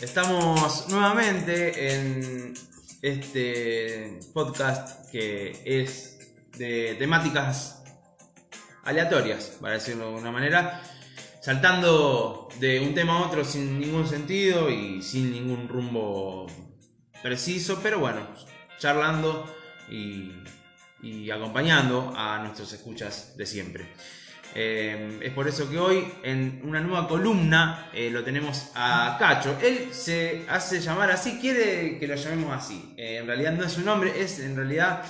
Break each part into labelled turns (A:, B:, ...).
A: Estamos nuevamente en este podcast que es de temáticas aleatorias, para decirlo de una manera, saltando de un tema a otro sin ningún sentido y sin ningún rumbo preciso, pero bueno, charlando y, y acompañando a nuestros escuchas de siempre. Eh, es por eso que hoy en una nueva columna eh, lo tenemos a Cacho. Él se hace llamar así, quiere que lo llamemos así. Eh, en realidad no es su nombre, es en realidad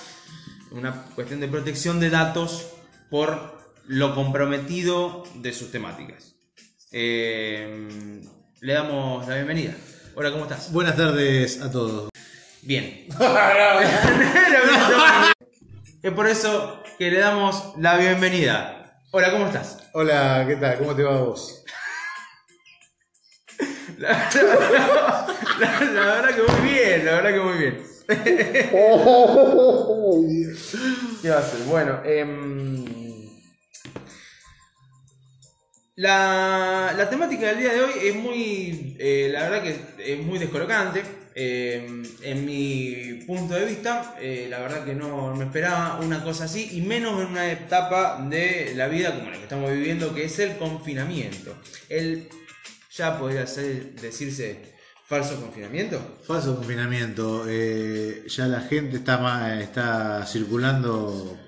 A: una cuestión de protección de datos por lo comprometido de sus temáticas. le damos la bienvenida. Hola, ¿cómo estás?
B: Buenas tardes a todos.
A: Bien. es por eso que le damos la bienvenida Hola, ¿cómo estás?
B: Hola, ¿qué tal? ¿Cómo te va a vos?
A: La, verdad que muy bien, la verdad que muy bien. ¿Qué va a ser? Bueno, eh, la, temática del día de hoy es muy, eh, la verdad que es muy descolocante. Eh, en mi punto de vista, eh, la verdad que no me esperaba una cosa así, y menos en una etapa de la vida como la que estamos viviendo, que es el confinamiento. El, ya podría ser, decirse falso confinamiento.
B: Falso confinamiento. Ya la gente está, está circulando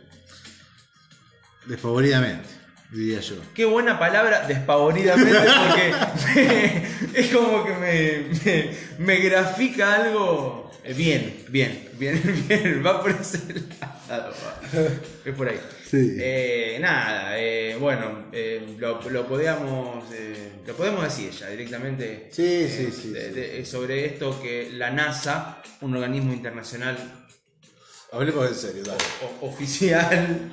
B: desfavoridamente diría yo.
A: Qué buena palabra, despavoridamente, porque es como que me, me, grafica algo bien, bien, bien, bien, va por ese lado, es por ahí. Eh, nada, eh, bueno, eh, lo, lo, podíamos, lo podemos decir ya directamente
B: sí, sí, sí,
A: sobre esto que la NASA, un organismo internacional...
B: Hablemos en serio, dale.
A: oficial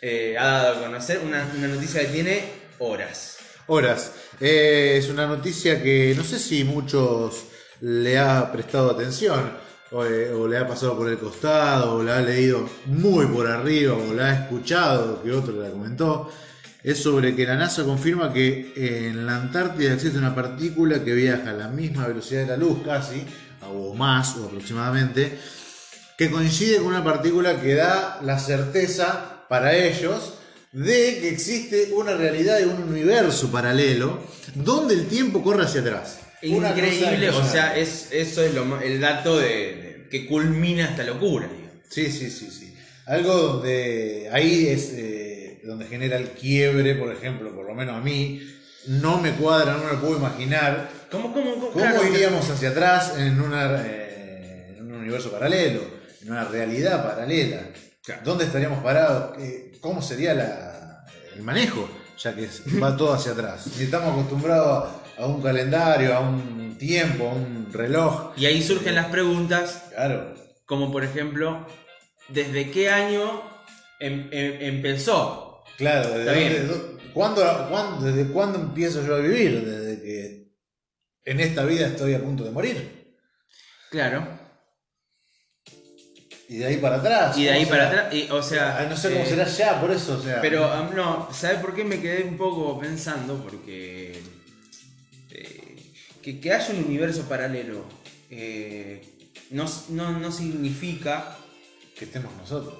A: eh, ha dado a conocer una, noticia que tiene horas.
B: Horas. Eh, es una noticia que no sé si muchos le ha prestado atención eh, o, le ha pasado por el costado o la ha leído muy por arriba o la ha escuchado que otro la comentó. Es sobre que la NASA confirma que en la Antártida existe una partícula que viaja a la misma velocidad de la luz casi, o más o aproximadamente, que coincide con una partícula que da la certeza para ellos de que existe una realidad y un universo paralelo donde el tiempo corre hacia atrás.
A: Increíble, o sea, es, eso es el dato de, que culmina esta locura.
B: Sí, sí, sí, sí. Algo donde ahí es eh, donde genera el quiebre, por ejemplo, por lo menos a mí, no me cuadra, no me puedo imaginar.
A: ¿Cómo, cómo,
B: cómo, iríamos hacia atrás en, una, eh, en un universo paralelo, en una realidad paralela? ¿Dónde estaríamos parados? ¿Cómo sería el manejo? Ya que va todo hacia atrás. Y estamos acostumbrados a un calendario, a un tiempo, a un reloj.
A: Y ahí surgen las preguntas.
B: Claro.
A: Como por ejemplo, ¿desde qué año em, em, empezó?
B: Claro, ¿desde, ¿cuándo, ¿desde cuándo empiezo yo a vivir? Desde que en esta vida estoy a punto de morir.
A: Claro.
B: Y de ahí para atrás.
A: Y de ahí para atrás, o sea...
B: No sé cómo eh, será ya, por eso, o sea...
A: Pero no, ¿sabes por qué me quedé un poco pensando? Porque... Eh, que, haya un universo paralelo eh, no, no, significa...
B: Que estemos nosotros.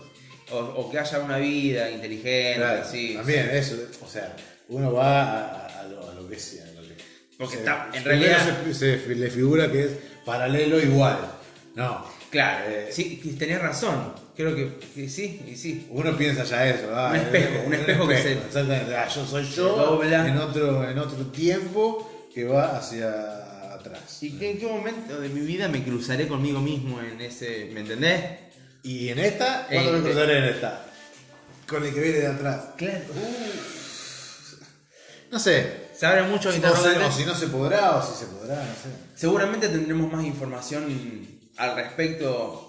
A: O, que haya una vida inteligente, así.
B: También, eso, o sea, uno va a, lo, que sea.
A: Porque está, en realidad...
B: Se, le figura que es paralelo igual. No,
A: Claro, eh, sí, tenés razón. Creo que, sí, y sí.
B: Uno piensa ya eso,
A: un espejo, un espejo, que se.
B: Ah, yo soy yo en otro, en otro tiempo que va hacia atrás.
A: ¿Y en qué momento de mi vida me cruzaré conmigo mismo en ese. ¿Me entendés?
B: ¿Y en esta? ¿Cuándo me cruzaré en esta? Con el que viene de atrás.
A: Claro.
B: No sé.
A: Se abre mucho
B: interrogantes. si no se podrá o si se podrá, no sé.
A: Seguramente tendremos más información al respecto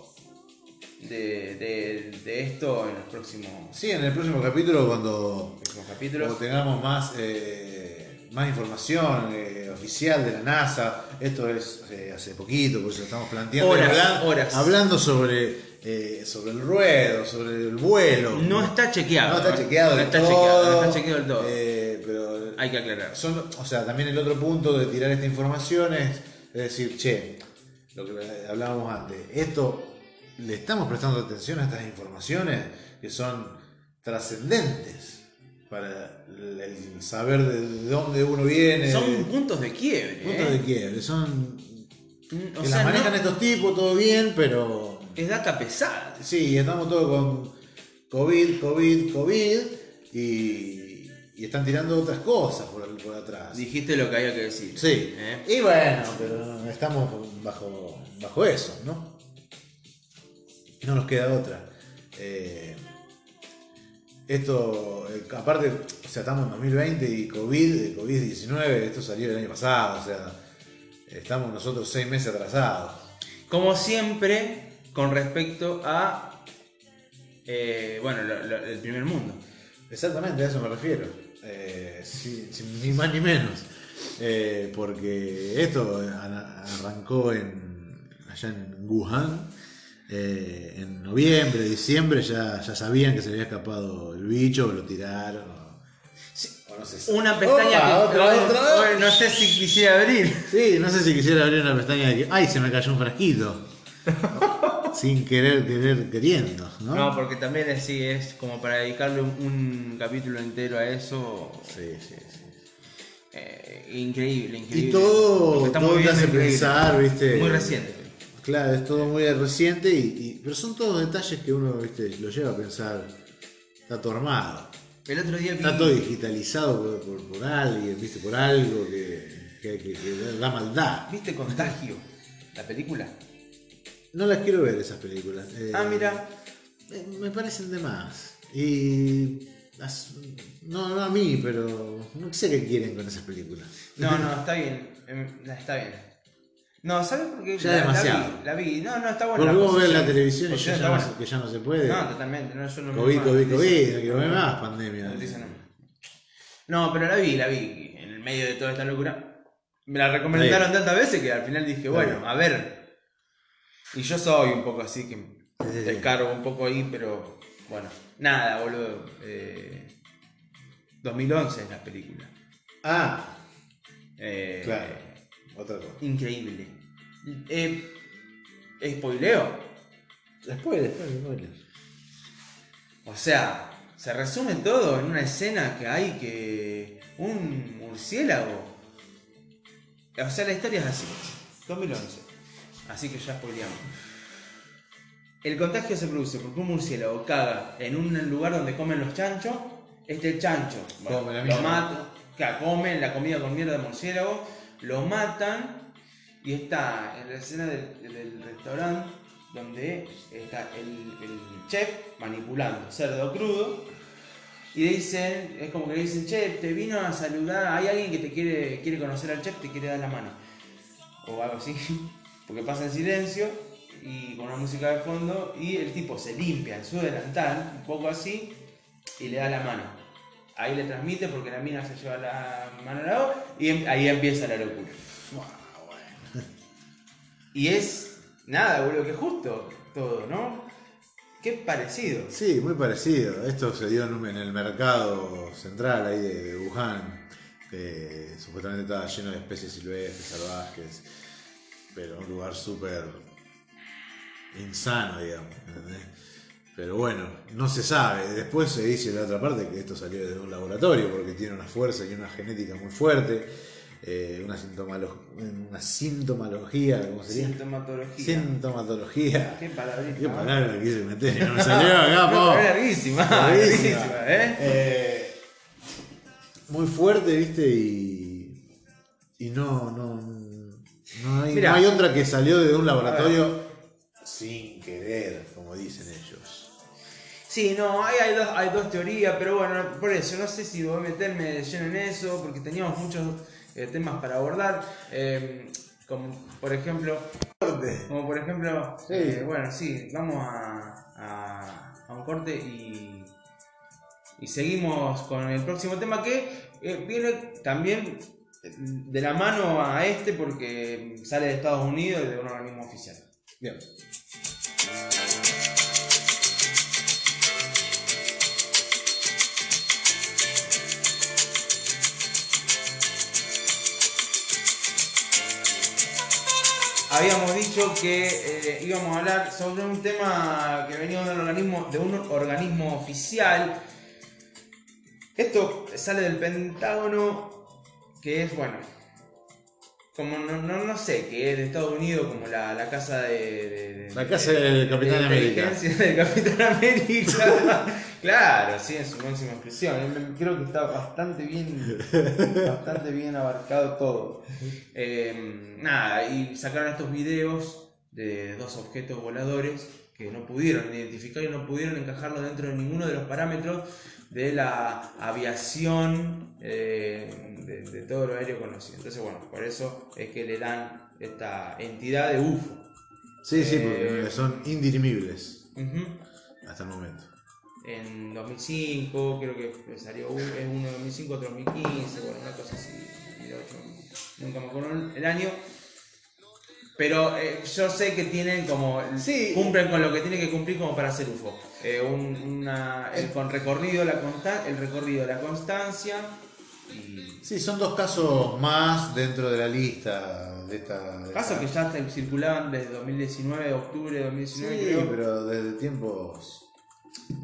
A: de, esto en el próximo.
B: Sí, en el próximo capítulo, cuando,
A: cuando
B: tengamos más, eh, más información eh, oficial de la NASA. Esto es eh, hace poquito, por eso estamos planteando.
A: Horas,
B: hablando, sobre. sobre el ruedo, sobre el vuelo.
A: No está chequeado.
B: No está chequeado,
A: no está
B: todo,
A: chequeado, no está chequeado del todo.
B: pero
A: hay que aclarar.
B: son, o sea, también el otro punto de tirar esta información es, es decir, che, lo que hablábamos antes, esto, le estamos prestando atención a estas informaciones que son trascendentes para el, saber de dónde uno viene.
A: Son puntos de quiebre.
B: puntos
A: ¿eh?
B: de quiebre, son
A: Mm, O
B: que
A: sea,
B: las manejan
A: no-
B: estos tipos, todo bien, pero
A: es data pesada.
B: sí, estamos todos con COVID, COVID, COVID y, y están tirando otras cosas por, por atrás.
A: Dijiste lo que había que decir.
B: Sí,
A: ¿eh?
B: y bueno, pero estamos bajo, bajo eso, ¿no? No nos queda otra. Eh, esto, eh, aparte, o sea, estamos en 2020 y COVID, eh, COVID-19, esto salió el año pasado, o sea, estamos nosotros seis meses atrasados.
A: Como siempre, con respecto a. eh, bueno, lo- lo- el primer mundo.
B: Exactamente, a eso me refiero. Eh, sí, ni más ni menos. Eh, porque esto arrancó en, allá en Wuhan. eh, en noviembre, diciembre ya, ya sabían que se había escapado el bicho, lo tiraron. o- o no sé si-
A: Una pestaña
B: Opa,
A: que.
B: otra,
A: Oye,
B: otra vez.
A: oye, no sé si quisiera abrir.
B: Sí, no sé si quisiera abrir una pestaña de que. ¡Ay, se me cayó un frasquito! Sin querer, querer, queriendo, ¿no?
A: No, porque también así es como para dedicarle un, un capítulo entero a eso.
B: Sí, sí, sí.
A: eh, increíble, increíble.
B: Y todo, todo te hace
A: increíble.
B: pensar, ¿viste?
A: Muy reciente.
B: Claro, es todo muy reciente, y, y- pero son todos detalles que uno ¿viste? lo lleva a pensar. Está todo armado.
A: El otro día vi.
B: Está todo digitalizado por, por- por alguien, ¿viste? por algo que, que, que- que da maldad.
A: ¿Viste Contagio? La película.
B: No las quiero ver esas películas. eh,
A: Ah, mira.
B: eh, Me parecen de más. Y. las- no, no a mí, pero no sé qué quieren con esas películas.
A: No, no, está bien. em, Está bien. No, ¿sabes por qué?
B: Ya
A: La-
B: demasiado.
A: La vi, la vi. No, no, está bueno.
B: Porque vos ves la televisión y ya, ya no, que ya no se puede.
A: No, totalmente. No, yo no me
B: COVID,
A: más,
B: COVID. COVID, no quiero ver más pandemia.
A: No. No, pero la vi, la vi. En el medio de toda esta locura. Me la recomendaron
B: Sí.
A: tantas veces que al final dije, bueno, a ver. Y yo soy un poco así que te cargo un poco ahí, pero bueno. Nada, boludo. Eh, 2011 es la película.
B: Ah,
A: Eh,
B: claro. Otra cosa.
A: Increíble. Eh, ¿Spoileo?
B: Después, después, después.
A: O sea, se resume todo en una escena que hay que. Un murciélago. O sea, la historia es así. 2011. Así que ya spoileamos. El contagio se produce porque un murciélago caga en un lugar donde comen los chanchos. Este chancho bueno,
B: Come la
A: lo mata, claro, comen la comida con mierda de murciélago, lo matan y está en la escena del, del restaurante donde está el, el chef manipulando cerdo crudo y dicen, es como que le dicen, chef, te vino a saludar, hay alguien que te quiere, quiere conocer al chef, te quiere dar la mano. O algo así, porque pasa en silencio y con una música de fondo y el tipo se limpia en su delantal, un poco así, y le da la mano. Ahí le transmite porque la mina se lleva la mano a la boca y em- ahí empieza la locura. Y es nada, boludo, que justo todo, ¿no? Qué parecido.
B: Sí, muy parecido. Esto se dio en, el mercado central ahí de, Wuhan, supuestamente estaba lleno de especies silvestres, salvajes, pero un lugar súper insano, digamos. ¿entendés? Pero bueno, no se sabe. Después se dice en la otra parte que esto salió de un laboratorio porque tiene una fuerza y una genética muy fuerte, eh, una, sintomalo- una sintomología, ¿cómo sería?
A: Sintomatología.
B: Sintomatología.
A: Qué palabrita.
B: Qué palabra que quise meter no me salió acá, po.
A: larguísima,
B: Larguísima.
A: larguísima, ¿eh?
B: Eh, muy fuerte, viste, y, y no, no, no, hay,
A: Mirá.
B: no hay otra que salió de un laboratorio sin querer, como dicen ellos.
A: Sí, no, hay, hay, dos, hay dos teorías, pero bueno, por eso, no sé si voy a meterme de lleno en eso, porque teníamos muchos eh, temas para abordar, eh, como por ejemplo, como por ejemplo,
B: Sí.
A: eh, bueno, sí, vamos a, a, a un corte y, y seguimos con el próximo tema que eh, viene también Mm, de la mano a este porque sale de Estados Unidos y de un organismo oficial.
B: Bien.
A: habíamos dicho que eh, íbamos a hablar sobre un tema que venía de un organismo, de un organismo oficial. Esto sale del Pentágono que es, bueno, como no, no, no sé, que es de Estados Unidos, como la, la casa de, de- de-
B: La casa del Capitán
A: de
B: América.
A: inteligencia del Capitán América. claro, sí, en su máxima expresión. Creo que está bastante bien, bastante bien abarcado todo. Eh, nada, y sacaron estos videos de dos objetos voladores que no pudieron identificar y no pudieron encajarlos dentro de ninguno de los parámetros de la aviación eh, de, de todo lo aéreo conocido. Entonces, bueno, por eso es que le dan esta entidad de UFO.
B: Sí, sí,
A: Eh,
B: porque son indirimibles hasta el momento.
A: En 2005, creo que salió uno, es uno de 2005, otro 2015, bueno, una cosa así. 2008, nunca me acuerdo el año. Pero eh, yo sé que tienen como.
B: Sí.
A: Cumplen con lo que tienen que cumplir como para hacer UFO. Eh, un, una, el con recorrido, la constan- el recorrido, la constancia. Y.
B: Sí, son dos casos más dentro de la lista de esta. de
A: Casos
B: esta-
A: que ya circulaban desde 2019, octubre de 2019,
B: Sí,
A: creo.
B: pero desde tiempos.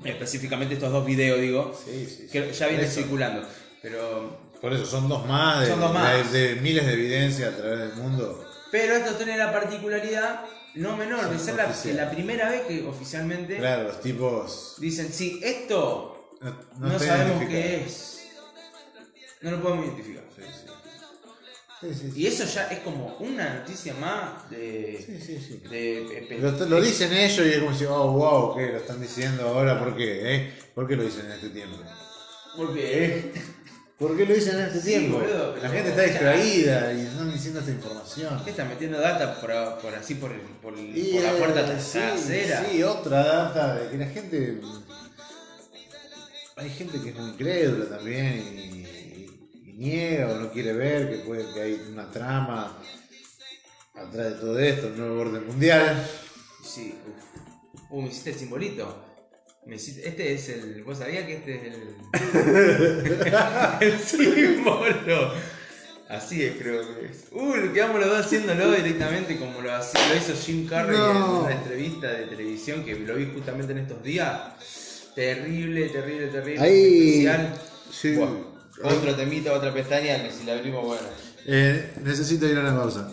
A: Específicamente estos dos videos, digo.
B: Sí, sí, sí.
A: Que ya vienen circulando. Pero
B: Por eso, son dos más de,
A: Son dos más.
B: de- de miles de evidencias a través del mundo.
A: Pero esto tiene la particularidad no menor de ser la, primera vez que oficialmente
B: Claro, los tipos.
A: dicen, sí, esto
B: No,
A: no,
B: está
A: sabemos
B: identificado.
A: qué es. No lo podemos identificar.
B: Sí, sí. Sí, sí, sí.
A: Y eso ya es como una noticia más de...
B: Sí, sí, sí.
A: de- de-
B: Lo, lo dicen ellos y es como si, oh, wow, ¿qué? Lo están diciendo ahora, ¿por qué? eh? ¿Por qué lo dicen en este tiempo?
A: Porque...
B: ¿Por qué lo dicen en este
A: Sí,
B: tiempo?
A: boludo,
B: la gente está distraída y están diciendo esta información.
A: ¿Qué están metiendo data por, por así por, el- por, el-
B: Y,
A: por la puerta
B: eh, sí,
A: trasera?
B: Sí, otra data de que la gente. Hay gente que es muy incrédula también y, y niega o no quiere ver que, puede, que hay una trama atrás de todo esto, el nuevo orden mundial.
A: Sí, uf. Uh, me hiciste el simbolito. Este es el. ¿Vos sabías que este es el. el símbolo? Así es, creo que es. Uh, quedamos los dos haciéndolo directamente como lo, lo hizo Jim Carrey
B: No.
A: en una entrevista de televisión que lo vi justamente en estos días. Terrible, terrible, terrible.
B: Ahí-
A: Especial.
B: sí.
A: Otro temita, otra pestaña que si la abrimos, bueno.
B: Eh, necesito ir a la pausa.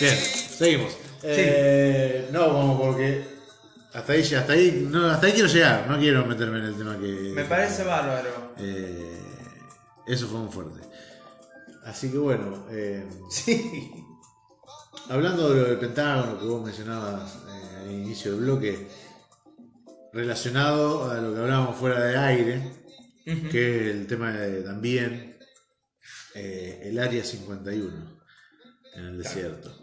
B: Bien, seguimos. Eh, no, como porque hasta ahí, hasta ahí, no, hasta ahí quiero llegar. No quiero meterme en el tema que.
A: Me parece bárbaro.
B: Eh, eso fue muy fuerte. Así que bueno, eh,
A: Sí.
B: hablando de lo del Pentágono que vos mencionabas eh, al inicio del bloque, relacionado a lo que hablábamos fuera de aire, que es el tema de también eh, el Área 51 en el desierto.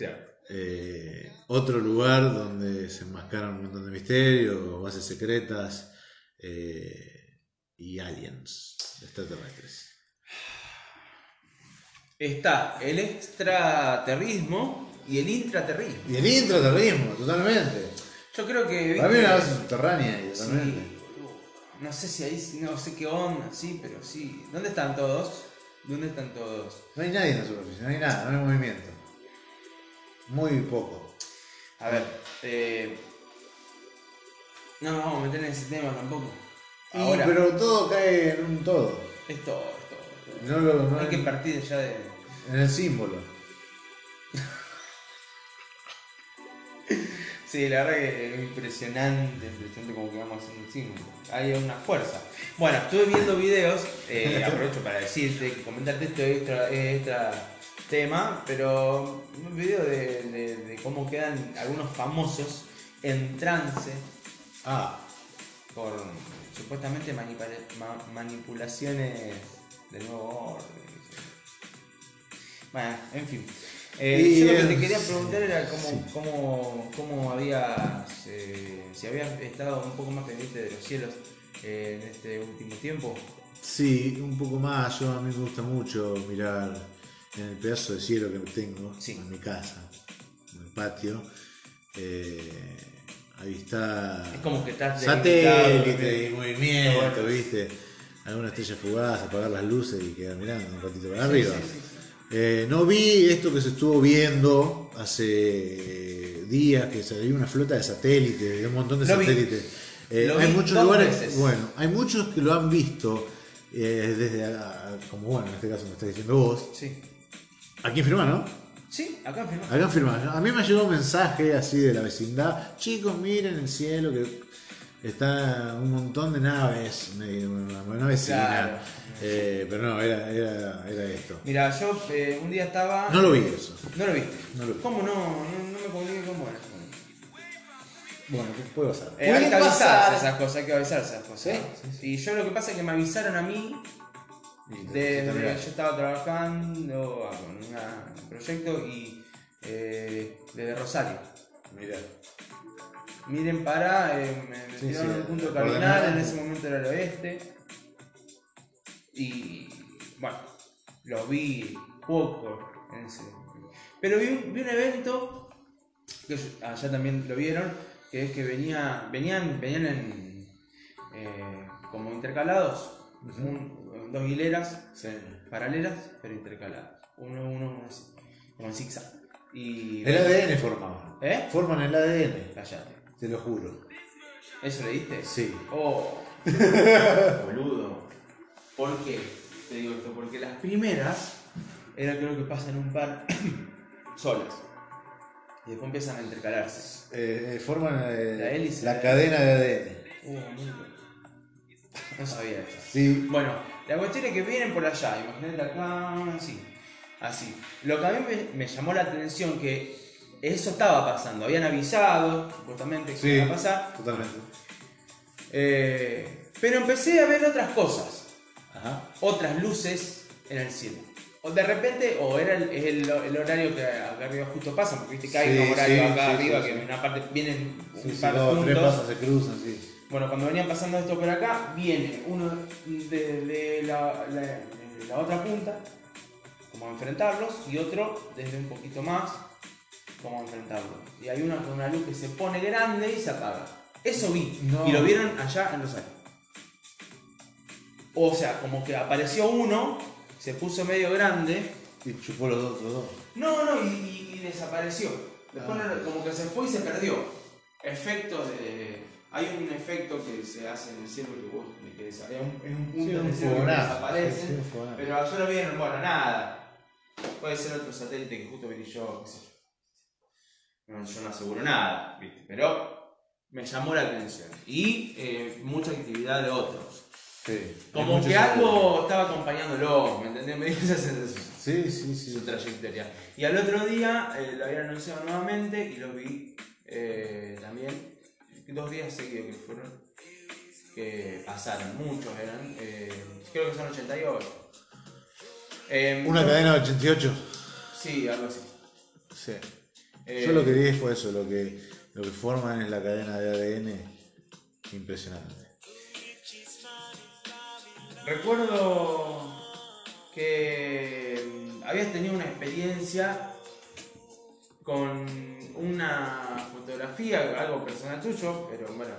A: Claro.
B: Eh, otro lugar donde se enmascaran un montón de misterios, bases secretas eh, y aliens extraterrestres.
A: Está el extraterrismo y el intraterrismo.
B: Y el intraterrorismo, totalmente.
A: Yo creo que.
B: Para mí una base subterránea, ahí,
A: Sí,
B: totalmente.
A: no sé si ahí, no sé qué onda, sí, pero sí. ¿Dónde están todos? ¿Dónde están todos?
B: No hay nadie en la superficie, no hay nada, no hay movimiento. Muy poco.
A: A ver, eh, no nos vamos a meter en ese tema tampoco.
B: Y,
A: Ahora,
B: pero todo cae en un todo.
A: es todo, es todo.
B: No lo, no
A: Hay que partir ya de.
B: en el símbolo.
A: Sí, la verdad que es impresionante, impresionante como que vamos haciendo un símbolo. Hay una fuerza. Bueno, estuve viendo videos, eh, aprovecho para decirte, que comentarte esto es extra, es extra tema, pero un video de, de- de cómo quedan algunos famosos en trance
B: Ah,
A: por supuestamente manipula- ma- manipulaciones del nuevo orden. Bueno, en fin. Eh, yo lo que te quería preguntar era cómo,
B: sí.
A: cómo, cómo habías, eh, si habías estado un poco más pendiente de los cielos eh, en este último tiempo.
B: sí, un poco más. Yo a mí me gusta mucho mirar en el pedazo de cielo que tengo
A: Sí.
B: en mi casa, en el patio. Eh, Ahí está.
A: Es como que estás
B: Satélite y movimiento. ¿viste? Alguna estrella fugaz, apagar las luces y quedar mirando un ratito para
A: Sí,
B: arriba.
A: sí.
B: Eh, no vi esto que se estuvo viendo hace días, que salió una flota de satélites, un montón de
A: Lo
B: satélites. Eh, hay muchos lugares,
A: veces.
B: bueno, hay muchos que lo han visto eh, desde, a- como bueno, en este caso me estás diciendo vos.
A: Sí.
B: Aquí Firma, ¿no?
A: Sí, acá firma.
B: Acá Firma. A mí me llegó un mensaje así de la vecindad. Chicos, miren el cielo que está un montón de naves. Una, vecina.
A: Claro.
B: Eh, pero no, era, era, era esto.
A: Mira, yo eh, un día estaba.
B: No lo vi eso.
A: ¿No lo viste?
B: No lo vi.
A: ¿Cómo no? No, no me comuniqué con vos.
B: Bueno, ¿qué puede pasar?
A: Eh, hay que avisarse esas cosas, hay que avisarse esas cosas.
B: Sí,
A: Y yo lo que pasa es que me avisaron a mí desde yo estaba trabajando ah, con una- un proyecto y eh, desde Rosario.
B: Mira.
A: Miren para, eh, me,
B: Sí,
A: tiraron
B: sí,
A: un punto cardinal, en ese momento era el oeste. Y bueno, lo vi poco en ese. Pero vi un, vi un evento, que allá también lo vieron, que es que venía, venían, venían en, eh, como intercalados, un- dos hileras
B: Sí.
A: paralelas, pero intercaladas. Uno, uno, uno así, como en zigzag. Y.
B: El ADN formaban.
A: ¿Eh?
B: Forman el ADN,
A: Callate.
B: te lo juro.
A: ¿Eso leíste?
B: Sí.
A: Oh, boludo. ¿Por qué? Te digo esto, porque las primeras era creo que pasan un par solas. Y después empiezan a intercalarse.
B: Eh, eh, forman eh,
A: La hélice.
B: la cadena de ADN.
A: Uh. No sabía eso.
B: Sí.
A: Bueno, la cuestión es que vienen por allá, imagínate acá, así. Así. Lo que a mí me, me llamó la atención que eso estaba pasando. Habían avisado, supuestamente, que
B: Sí.
A: iba a pasar.
B: Totalmente.
A: Eh, pero empecé a ver otras cosas.
B: Ajá.
A: otras luces en el cielo. O de repente, o era el, el, el horario que acá arriba justo pasa, porque viste que hay
B: Sí,
A: un horario
B: sí,
A: acá arriba que en una parte vienen un par
B: dos, tres
A: juntos.
B: pasos se cruzan, sí.
A: Bueno, cuando venían pasando esto por acá, viene uno de, de la, la- de la otra punta, como a enfrentarlos, y otro desde un poquito más, como a enfrentarlos. Y hay uno con una luz que se pone grande y se apaga. Eso vi,
B: No.
A: y lo vieron allá en Rosario. O sea, como que apareció uno, se puso medio grande,
B: Y chupó los dos, los dos.
A: no, no, y, y- y desapareció. Después
B: Ah.
A: como que se fue y se perdió. Efectos de. Hay un efecto que se hace en el cielo que vos me es un punto
B: Sí,
A: en el cielo que desaparece.
B: Sí,
A: pero ayer lo vieron, bueno, nada. Puede ser otro satélite que justo brilló, qué sé yo. No, yo no aseguro nada, ¿viste? Pero me llamó la atención. Y eh, mucha actividad de otros.
B: Sí.
A: Como que algo estaba acompañándolo, ¿me entendés? Me dio esa sensación
B: Sí, sí,
A: su
B: sí.
A: trayectoria. Y al otro día eh, lo habían anunciado nuevamente y lo vi eh, también dos días seguidos que fueron, que pasaron, muchos eran, eh, creo que son 88. Eh,
B: Una
A: yo-
B: cadena de 88.
A: Sí, algo así.
B: Sí.
A: Eh,
B: Yo lo que vi fue eso, lo que, lo que forman en la cadena de ADN. Impresionante.
A: Recuerdo que mm, habías tenido una experiencia con una fotografía, algo personal tuyo, pero bueno,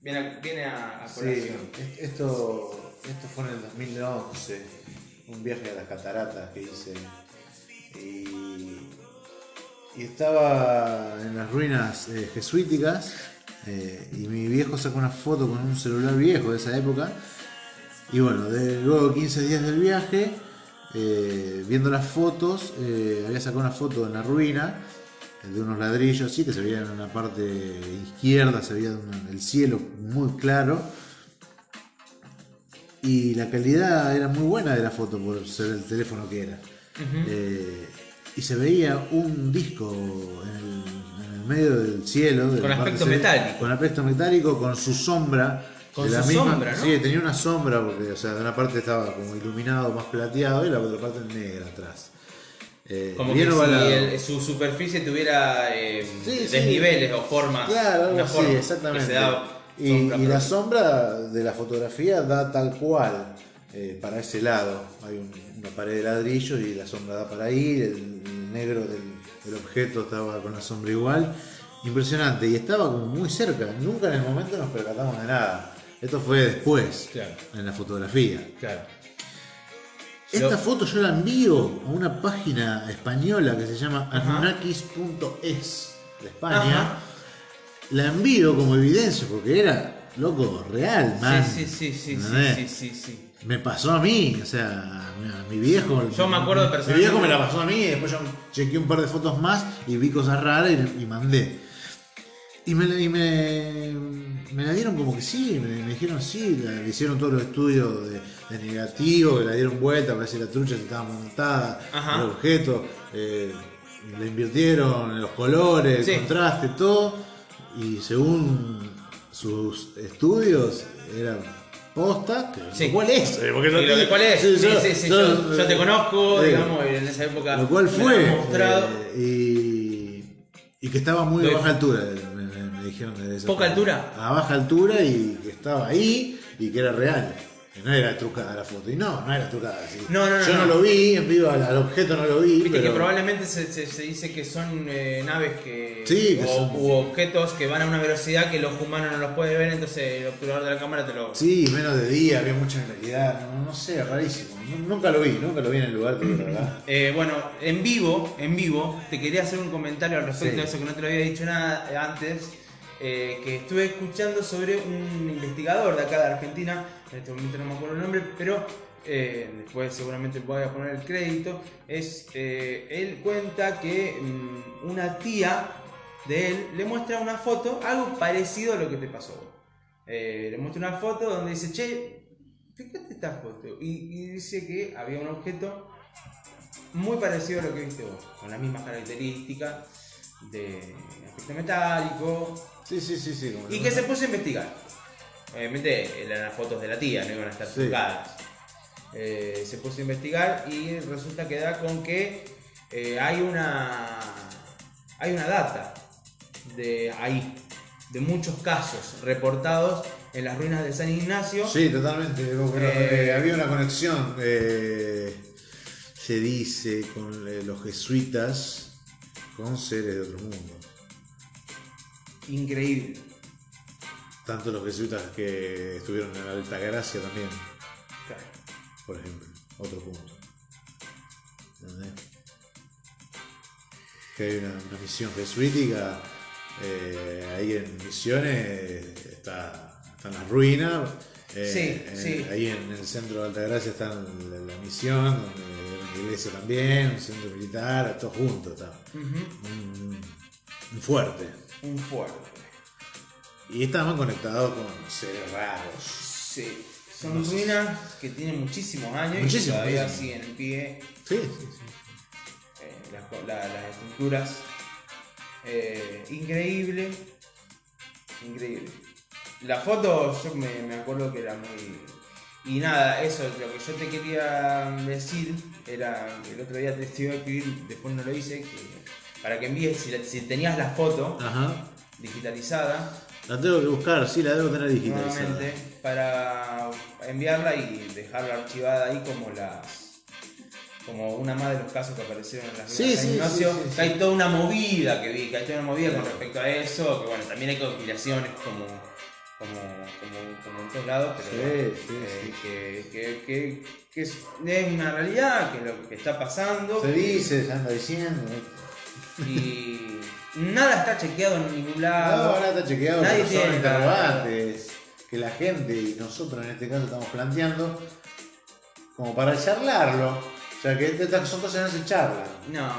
A: viene a, viene a, a
B: Sí,
A: colación.
B: esto, esto fue en el 2011, un viaje a las cataratas que hice. Y, y estaba en las ruinas eh, jesuíticas eh, y mi viejo sacó una foto con un celular viejo de esa época. Y bueno, de, luego de 15 días del viaje, eh, viendo las fotos, había sacado una foto en la ruina de unos ladrillos, sí, que se veía en una parte izquierda, se veía el cielo muy claro. Y la calidad era muy buena de la foto por ser el teléfono que era. Eh, y se veía un disco en el, en el medio del cielo. de
A: Con
B: la
A: aspecto metálico.
B: Con aspecto metálico, con su sombra.
A: Con
B: la misma-
A: sombra, ¿no?
B: Sí, tenía una sombra, porque o sea, de una parte estaba como iluminado, más plateado, y la otra parte negra atrás. Eh,
A: Como que si el- su superficie tuviera eh,
B: Sí, sí.
A: desniveles o formas.
B: Claro,
A: una forma que
B: exactamente.
A: se da
B: Y, la sombra de la fotografía da tal cual eh, para ese lado. Hay un- una pared de ladrillo y la sombra da para ahí, el, el negro del, del objeto estaba con la sombra igual. impresionante y estaba como muy cerca. Nunca en el momento nos percatamos de nada. Esto fue después,
A: Claro.
B: en la fotografía.
A: Claro.
B: Esta
A: Lo-
B: foto yo la envío a una página española que se llama anunnakis.es de España.
A: Ajá.
B: La envío como evidencia porque era, loco, real, man.
A: Sí, sí, sí, sí, sí,
B: ¿Entendés?
A: sí, sí, sí.
B: Me pasó a mí, o sea, mi, mi viejo.
A: Yo me acuerdo
B: Mi
A: personalmente-
B: viejo me la pasó a mí y después yo chequeé un par de fotos más y vi cosas raras y, y mandé. Y, me, la- y me, me la dieron como que sí, me, me dijeron sí, la- le hicieron todos los estudios de, de negativo, que la dieron vuelta para ver si la trucha estaba montada,
A: Ajá.
B: el objeto, eh, le invirtieron en los colores,
A: Sí.
B: el contraste, todo, y según sus estudios era posta, que
A: Sí.
B: ¿cuál es? Eh, porque
A: Y lo que- ¿Cuál es? Sí,
B: yo-
A: sí, sí,
B: yo-
A: yo, yo te conozco,
B: eh,
A: digamos, en esa época.
B: lo cual
A: me
B: fue.
A: lo han mostrado.
B: eh, y, y que estaba muy
A: De-
B: baja altura, me, dijeron esa
A: ¿Poca altura?
B: A baja altura y que estaba ahí y que era real. Que no era trucada la foto. Y no, no era trucada. sí.
A: No, no, no,
B: Yo no, lo vi, en vivo al, al objeto no lo vi.
A: Viste
B: pero
A: que probablemente se, se- se dice que son eh, naves que.
B: Sí, que
A: o,
B: son-
A: u objetos que van a una velocidad que los humanos no los pueden ver, entonces el obturador de la cámara te lo.
B: Sí, menos de día, había mucha claridad. No, no sé, rarísimo. Nu- Nunca lo vi, nunca lo vi en el lugar, verdad.
A: Eh, bueno, en vivo, en vivo, te quería hacer un comentario al respecto
B: Sí.
A: de eso que no te lo había dicho nada antes. Eh, que estuve escuchando sobre un investigador de acá de Argentina, en este momento no me acuerdo el nombre, pero eh, después seguramente voy a poner el crédito. Es, eh, él cuenta que mm, una tía de él le muestra una foto, algo parecido a lo que te pasó. le muestra una foto donde dice, che, fíjate esta foto. Y, y dice que había un objeto muy parecido a lo que viste vos, con las mismas características de aspecto metálico,
B: Sí, sí, sí, sí.
A: y que se puso a investigar. Obviamente eran las fotos de la tía, no iban a estar
B: Sí.
A: trucadas. Eh, se puso a investigar y resulta que da con que eh, hay una hay una data de ahí, de muchos casos reportados en las ruinas de San Ignacio.
B: Sí, totalmente.
A: Eh,
B: había una conexión, se dice, con los jesuitas, con seres de otro mundo.
A: Increíble.
B: Tanto los jesuitas que estuvieron en la Alta Gracia también,
A: Claro.
B: por ejemplo. Otro punto. ¿Entendés? Que hay una, una misión jesuítica. eh, ahí en Misiones está, están las ruinas. eh,
A: Sí,
B: en-
A: sí.
B: Ahí en el centro de Altagracia está la, la misión, donde era la iglesia también, un centro militar, todo junto. Está. Un fuerte.
A: Un fuerte.
B: Y estaban conectados con seres raros.
A: Sí. Son
B: No sé.
A: ruinas que tienen muchísimos años
B: Muchísimos,
A: y todavía siguen en pie.
B: Sí, sí, sí.
A: eh, las, la- las estructuras. Eh, increíble. Increíble. La foto, yo me, me acuerdo que era muy. Y nada, eso, lo que yo te quería decir era. El otro día te iba a escribir, después no lo hice, que para que envíes, si, si tenías la foto
B: Ajá.
A: digitalizada,
B: La tengo que buscar, sí, la debo tener digitalizada.
A: para enviarla y dejarla archivada ahí como las. Como una más de los casos que aparecieron en las
B: Sí,
A: ruinas de
B: sí,
A: Ignacio,
B: sí, sí, sí.
A: que hay toda una movida que vi, que hay toda una movida con respecto a eso, que bueno, también hay conspiraciones como, como, como, como en todos lados, pero
B: Sí, sí,
A: eh,
B: sí.
A: Que, que, que, que es, una realidad, que es lo que está pasando.
B: Se dice, se anda diciendo.
A: Y nada está chequeado en ningún
B: No,
A: lado.
B: ahora está chequeado,
A: Nadie
B: pero son
A: tiene
B: interrogantes que la gente y nosotros en este caso estamos planteando como para charlarlo. O sea, que estas son cosas que no se charlan.
A: No,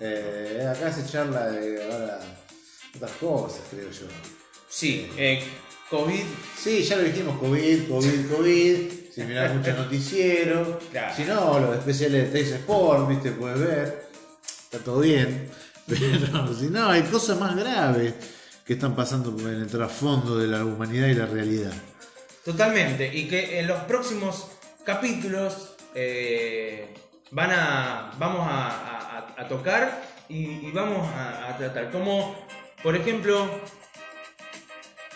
B: Eh, acá se charla de ahora otras cosas, creo yo.
A: sí, eh, COVID
B: Sí, ya lo dijimos, COVID, COVID, COVID. Si mirás mucho noticiero.
A: Claro.
B: Si no, los especiales de Tays Sport, viste, puedes ver. Está todo bien. Pero si no, hay cosas más graves que están pasando en el trasfondo de la humanidad y la realidad.
A: Totalmente, y que en los próximos capítulos eh, van a, vamos a, tocar y, vamos a, a tratar. Como, por ejemplo,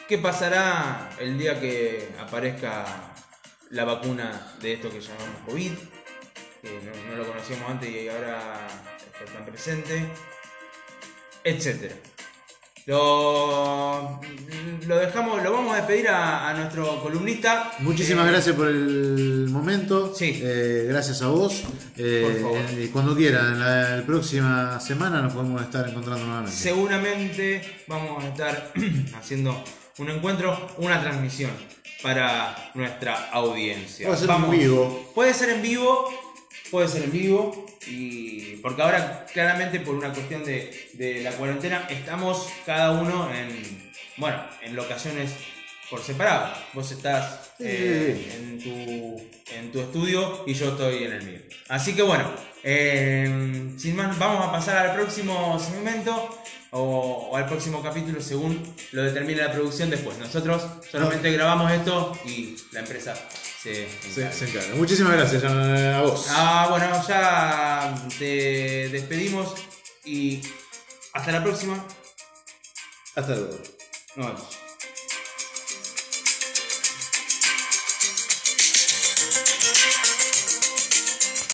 A: ¿qué pasará el día que aparezca la vacuna de esto que llamamos COVID? Que no, no lo conocíamos antes y ahora está tan presente, etcétera. Lo, lo dejamos, lo vamos a despedir a, a nuestro columnista.
B: Muchísimas
A: Eh,
B: gracias por el momento.
A: Sí.
B: Eh, gracias a vos. Eh,
A: Por favor.
B: cuando quieran, la, la próxima semana nos podemos estar encontrando nuevamente.
A: Seguramente vamos a estar haciendo un encuentro, una transmisión para nuestra audiencia.
B: A ser
A: Vamos.
B: en vivo.
A: Puede ser en vivo, puede ser en vivo, y porque ahora claramente por una cuestión de, de la cuarentena estamos cada uno en, bueno, en locaciones por separado. Vos estás eh, en, tu, en tu estudio y yo estoy en el mío. Así que bueno, eh, sin más, vamos a pasar al próximo segmento. O, o al próximo capítulo según lo determine la producción después. Nosotros solamente grabamos esto y la empresa se
B: Se,
A: encarga.
B: se encarga. Muchísimas gracias a, a vos.
A: Ah, bueno, ya te despedimos y hasta la próxima.
B: Hasta luego.
A: Nos vemos.